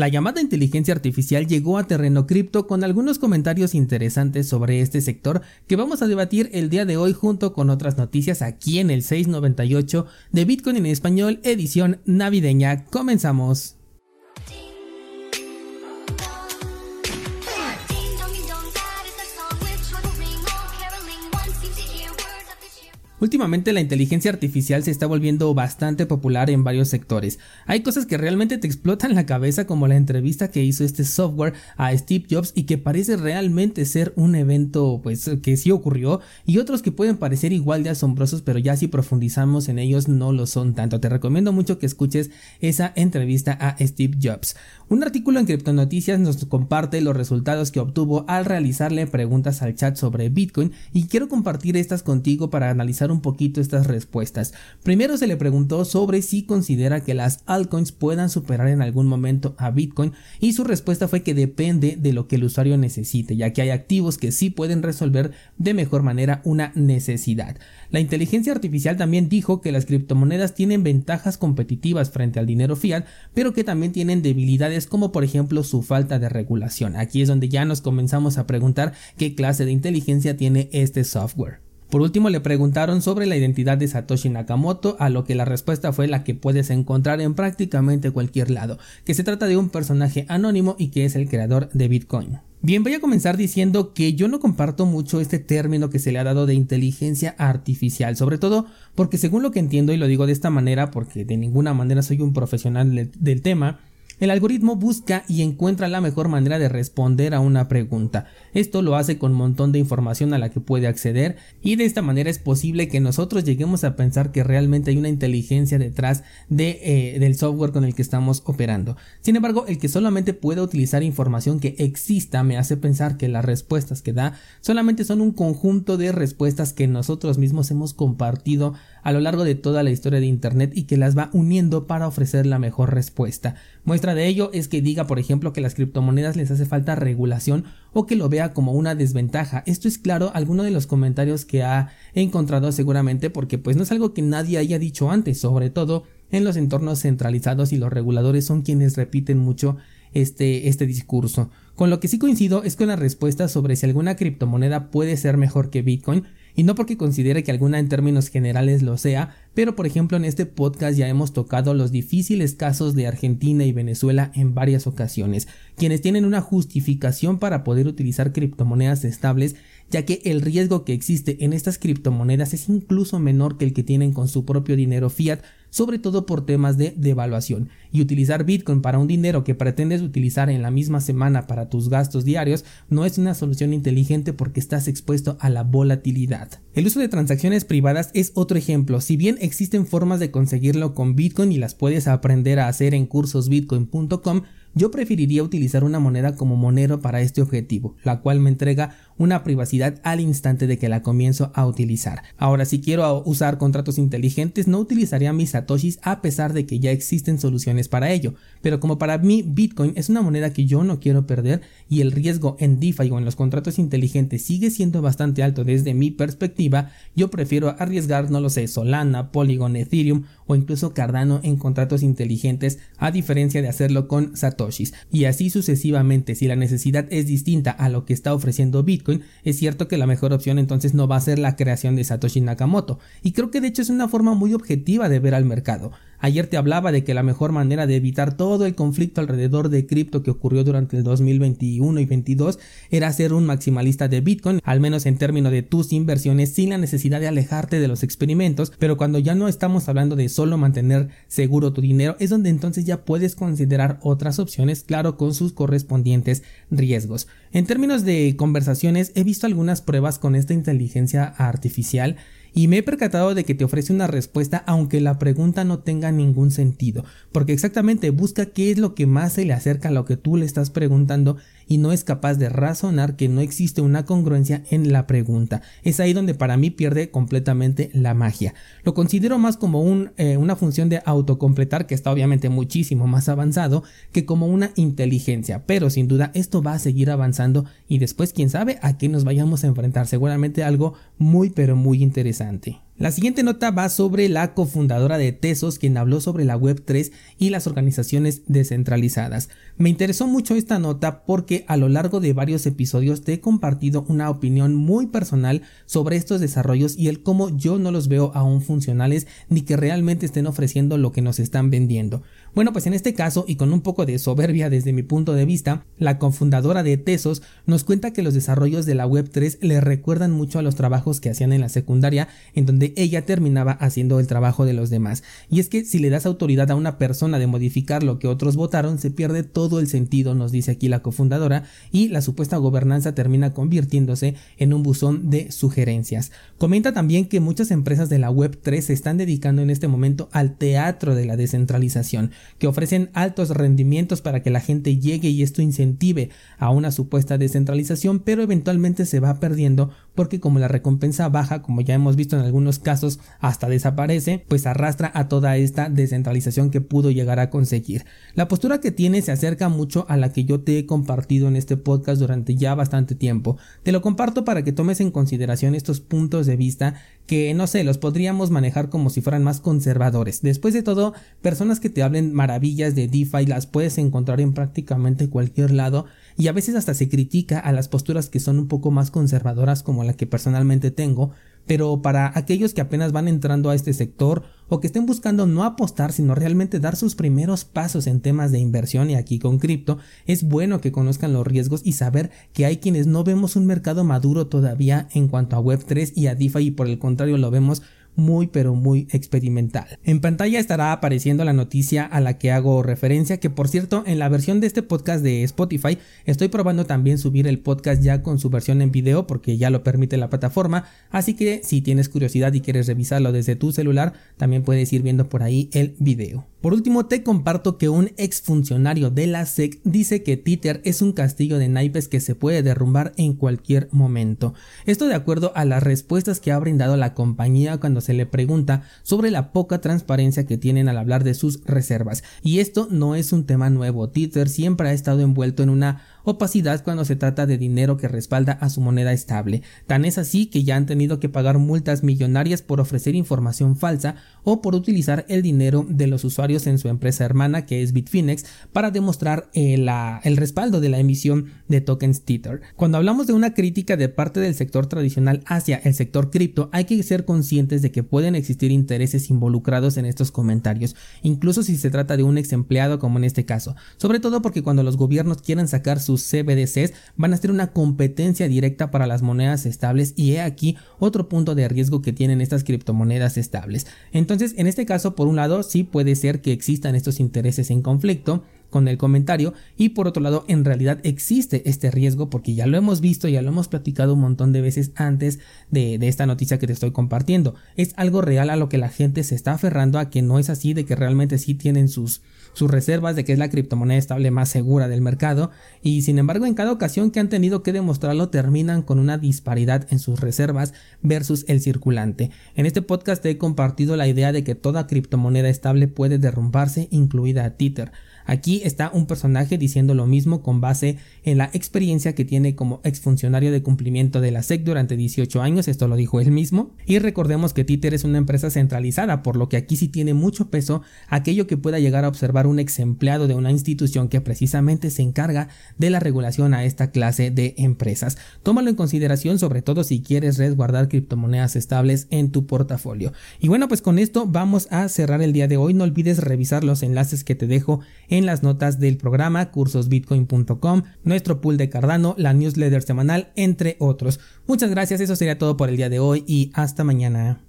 La llamada inteligencia artificial llegó a terreno cripto con algunos comentarios interesantes sobre este sector que vamos a debatir el día de hoy junto con otras noticias aquí en el 698 de Bitcoin en español edición navideña. Comenzamos. Últimamente la inteligencia artificial se está volviendo bastante popular en varios sectores. Hay cosas que realmente te explotan la cabeza como la entrevista que hizo este software a Steve Jobs y que parece realmente ser un evento pues que sí ocurrió y otros que pueden parecer igual de asombrosos pero ya si profundizamos en ellos no lo son tanto. Te recomiendo mucho que escuches esa entrevista a Steve Jobs. Un artículo en Criptonoticias nos comparte los resultados que obtuvo al realizarle preguntas al chat sobre Bitcoin y quiero compartir estas contigo para analizar un poquito estas respuestas. Primero se le preguntó sobre si considera que las altcoins puedan superar en algún momento a Bitcoin y su respuesta fue que depende de lo que el usuario necesite, ya que hay activos que sí pueden resolver de mejor manera una necesidad. La inteligencia artificial también dijo que las criptomonedas tienen ventajas competitivas frente al dinero fiat, pero que también tienen debilidades como por ejemplo su falta de regulación. Aquí es donde ya nos comenzamos a preguntar qué clase de inteligencia tiene este software. Por último le preguntaron sobre la identidad de Satoshi Nakamoto, a lo que la respuesta fue la que puedes encontrar en prácticamente cualquier lado, que se trata de un personaje anónimo y que es el creador de Bitcoin. Bien, voy a comenzar diciendo que yo no comparto mucho este término que se le ha dado de inteligencia artificial, sobre todo porque según lo que entiendo y lo digo de esta manera porque de ninguna manera soy un profesional del tema, el algoritmo busca y encuentra la mejor manera de responder a una pregunta. Esto lo hace con un montón de información a la que puede acceder y de esta manera es posible que nosotros lleguemos a pensar que realmente hay una inteligencia detrás de, eh, del software con el que estamos operando. Sin embargo, el que solamente pueda utilizar información que exista me hace pensar que las respuestas que da solamente son un conjunto de respuestas que nosotros mismos hemos compartido a lo largo de toda la historia de Internet y que las va uniendo para ofrecer la mejor respuesta. Muestra de ello es que diga, por ejemplo, que las criptomonedas les hace falta regulación o que lo vea como una desventaja. Esto es claro alguno de los comentarios que ha encontrado seguramente porque pues no es algo que nadie haya dicho antes, sobre todo en los entornos centralizados y los reguladores son quienes repiten mucho este, este discurso. Con lo que sí coincido es con la respuesta sobre si alguna criptomoneda puede ser mejor que Bitcoin, y no porque considere que alguna en términos generales lo sea, pero por ejemplo en este podcast ya hemos tocado los difíciles casos de Argentina y Venezuela en varias ocasiones, quienes tienen una justificación para poder utilizar criptomonedas estables ya que el riesgo que existe en estas criptomonedas es incluso menor que el que tienen con su propio dinero fiat, sobre todo por temas de devaluación. Y utilizar Bitcoin para un dinero que pretendes utilizar en la misma semana para tus gastos diarios no es una solución inteligente porque estás expuesto a la volatilidad. El uso de transacciones privadas es otro ejemplo. Si bien existen formas de conseguirlo con Bitcoin y las puedes aprender a hacer en cursosbitcoin.com, yo preferiría utilizar una moneda como monero para este objetivo, la cual me entrega una privacidad al instante de que la comienzo a utilizar. Ahora, si quiero usar contratos inteligentes, no utilizaría mis a pesar de que ya existen soluciones para ello. Pero como para mí Bitcoin es una moneda que yo no quiero perder y el riesgo en DeFi o en los contratos inteligentes sigue siendo bastante alto desde mi perspectiva, yo prefiero arriesgar, no lo sé, Solana, Polygon, Ethereum o incluso Cardano en contratos inteligentes a diferencia de hacerlo con satoshis. Y así sucesivamente, si la necesidad es distinta a lo que está ofreciendo Bitcoin, es cierto que la mejor opción entonces no va a ser la creación de Satoshi Nakamoto, y creo que de hecho es una forma muy objetiva de ver al mercado. Ayer te hablaba de que la mejor manera de evitar todo el conflicto alrededor de cripto que ocurrió durante el 2021 y 2022 era ser un maximalista de Bitcoin, al menos en términos de tus inversiones, sin la necesidad de alejarte de los experimentos, pero cuando ya no estamos hablando de solo mantener seguro tu dinero, es donde entonces ya puedes considerar otras opciones, claro, con sus correspondientes riesgos. En términos de conversaciones, he visto algunas pruebas con esta inteligencia artificial y me he percatado de que te ofrece una respuesta aunque la pregunta no tenga ningún sentido, porque exactamente busca qué es lo que más se le acerca a lo que tú le estás preguntando y no es capaz de razonar que no existe una congruencia en la pregunta. Es ahí donde para mí pierde completamente la magia. Lo considero más como un, eh, una función de autocompletar que está obviamente muchísimo más avanzado que como una inteligencia, pero sin duda esto va a seguir avanzando y después quién sabe a qué nos vayamos a enfrentar, seguramente algo muy pero muy interesante. La siguiente nota va sobre la cofundadora de Tesos, quien habló sobre la Web3 y las organizaciones descentralizadas. Me interesó mucho esta nota porque a lo largo de varios episodios te he compartido una opinión muy personal sobre estos desarrollos y el cómo yo no los veo aún funcionales ni que realmente estén ofreciendo lo que nos están vendiendo. Bueno, pues en este caso, y con un poco de soberbia desde mi punto de vista, la cofundadora de Tesos nos cuenta que los desarrollos de la Web3 le recuerdan mucho a los trabajos que hacían en la secundaria, en donde ella terminaba haciendo el trabajo de los demás. Y es que si le das autoridad a una persona de modificar lo que otros votaron, se pierde todo el sentido, nos dice aquí la cofundadora, y la supuesta gobernanza termina convirtiéndose en un buzón de sugerencias. Comenta también que muchas empresas de la Web3 se están dedicando en este momento al teatro de la descentralización que ofrecen altos rendimientos para que la gente llegue y esto incentive a una supuesta descentralización, pero eventualmente se va perdiendo porque como la recompensa baja, como ya hemos visto en algunos casos, hasta desaparece, pues arrastra a toda esta descentralización que pudo llegar a conseguir. La postura que tiene se acerca mucho a la que yo te he compartido en este podcast durante ya bastante tiempo. Te lo comparto para que tomes en consideración estos puntos de vista que no sé, los podríamos manejar como si fueran más conservadores. Después de todo, personas que te hablen maravillas de DeFi las puedes encontrar en prácticamente cualquier lado y a veces hasta se critica a las posturas que son un poco más conservadoras como la que personalmente tengo, pero para aquellos que apenas van entrando a este sector o que estén buscando no apostar sino realmente dar sus primeros pasos en temas de inversión y aquí con cripto, es bueno que conozcan los riesgos y saber que hay quienes no vemos un mercado maduro todavía en cuanto a Web3 y a DeFi y por el contrario lo vemos muy pero muy experimental. En pantalla estará apareciendo la noticia a la que hago referencia, que por cierto en la versión de este podcast de Spotify estoy probando también subir el podcast ya con su versión en video porque ya lo permite la plataforma, así que si tienes curiosidad y quieres revisarlo desde tu celular, también puedes ir viendo por ahí el video. Por último, te comparto que un exfuncionario de la SEC dice que Tether es un castillo de naipes que se puede derrumbar en cualquier momento. Esto de acuerdo a las respuestas que ha brindado la compañía cuando se le pregunta sobre la poca transparencia que tienen al hablar de sus reservas. Y esto no es un tema nuevo. Tether siempre ha estado envuelto en una opacidad cuando se trata de dinero que respalda a su moneda estable. Tan es así que ya han tenido que pagar multas millonarias por ofrecer información falsa o por utilizar el dinero de los usuarios en su empresa hermana que es Bitfinex para demostrar eh, el respaldo de la emisión de tokens Tether. Cuando hablamos de una crítica de parte del sector tradicional hacia el sector cripto hay que ser conscientes de que pueden existir intereses involucrados en estos comentarios, incluso si se trata de un ex empleado como en este caso, sobre todo porque cuando los gobiernos quieren sacar sus CBDCs van a ser una competencia directa para las monedas estables y he aquí otro punto de riesgo que tienen estas criptomonedas estables. Entonces, en este caso, por un lado, sí puede ser que existan estos intereses en conflicto, con el comentario y por otro lado en realidad existe este riesgo porque ya lo hemos visto ya lo hemos platicado un montón de veces antes de, esta noticia que te estoy compartiendo es algo real a lo que la gente se está aferrando a que no es así de que realmente sí tienen sus sus reservas de que es la criptomoneda estable más segura del mercado y sin embargo en cada ocasión que han tenido que demostrarlo terminan con una disparidad en sus reservas versus el circulante. En este podcast he compartido la idea de que toda criptomoneda estable puede derrumbarse incluida Tether. Aquí está un personaje diciendo lo mismo con base en la experiencia que tiene como exfuncionario de cumplimiento de la SEC durante 18 años, esto lo dijo él mismo, y recordemos que Tether es una empresa centralizada, por lo que aquí sí tiene mucho peso aquello que pueda llegar a observar un ex empleado de una institución que precisamente se encarga de la regulación a esta clase de empresas. Tómalo en consideración sobre todo si quieres resguardar criptomonedas estables en tu portafolio. Y bueno, pues con esto vamos a cerrar el día de hoy, no olvides revisar los enlaces que te dejo en las notas del programa, cursosbitcoin.com, nuestro pool de Cardano, la newsletter semanal, entre otros. Muchas gracias, eso sería todo por el día de hoy y hasta mañana.